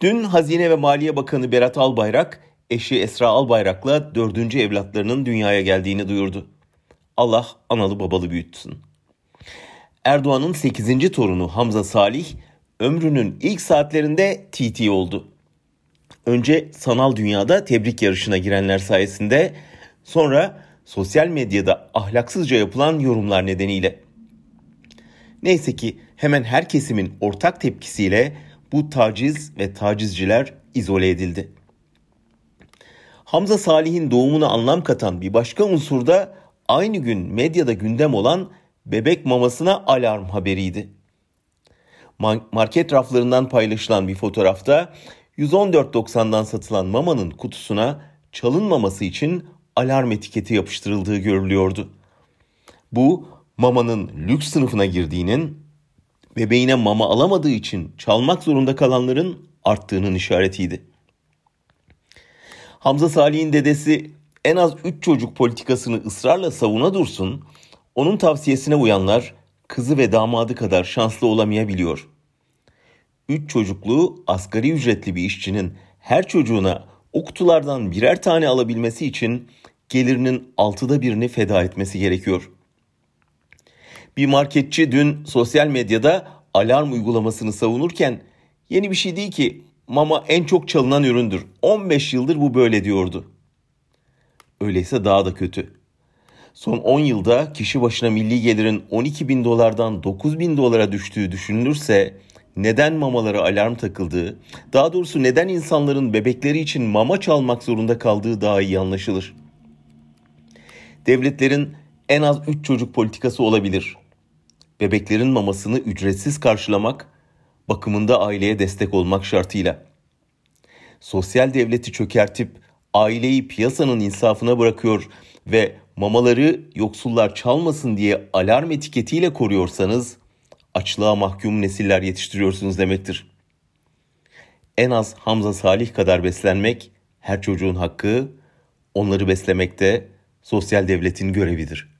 Dün Hazine ve Maliye Bakanı Berat Albayrak, eşi Esra Albayrak'la dördüncü evlatlarının dünyaya geldiğini duyurdu. Allah analı babalı büyütsün. Erdoğan'ın 8. torunu Hamza Salih, ömrünün ilk saatlerinde TT oldu. Önce sanal dünyada tebrik yarışına girenler sayesinde, sonra sosyal medyada ahlaksızca yapılan yorumlar nedeniyle. Neyse ki hemen her kesimin ortak tepkisiyle bu taciz ve tacizciler izole edildi. Hamza Salih'in doğumuna anlam katan bir başka unsur da aynı gün medyada gündem olan bebek mamasına alarm haberiydi. Market raflarından paylaşılan bir fotoğrafta 114.90'dan satılan mamanın kutusuna çalınmaması için alarm etiketi yapıştırıldığı görülüyordu. Bu mamanın lüks sınıfına girdiğinin, bebeğine mama alamadığı için çalmak zorunda kalanların arttığının işaretiydi. Hamza Salih'in dedesi en az 3 çocuk politikasını ısrarla savuna dursun, onun tavsiyesine uyanlar kızı ve damadı kadar şanslı olamayabiliyor. 3 çocuklu asgari ücretli bir işçinin her çocuğuna o kutulardan birer tane alabilmesi için gelirinin altıda birini feda etmesi gerekiyor. Bir marketçi dün sosyal medyada alarm uygulamasını savunurken yeni bir şey değil ki mama en çok çalınan üründür. 15 yıldır bu böyle diyordu. Öyleyse daha da kötü. Son 10 yılda kişi başına milli gelirin 12 bin dolardan 9 bin dolara düştüğü düşünülürse neden mamalara alarm takıldığı, daha doğrusu neden insanların bebekleri için mama çalmak zorunda kaldığı daha iyi anlaşılır. Devletlerin en az 3 çocuk politikası olabilir. Bebeklerin mamasını ücretsiz karşılamak, bakımında aileye destek olmak şartıyla. Sosyal devleti çökertip aileyi piyasanın insafına bırakıyor ve mamaları yoksullar çalmasın diye alarm etiketiyle koruyorsanız açlığa mahkum nesiller yetiştiriyorsunuz demektir. En az Hamza Salih kadar beslenmek her çocuğun hakkı, onları beslemek de sosyal devletin görevidir.''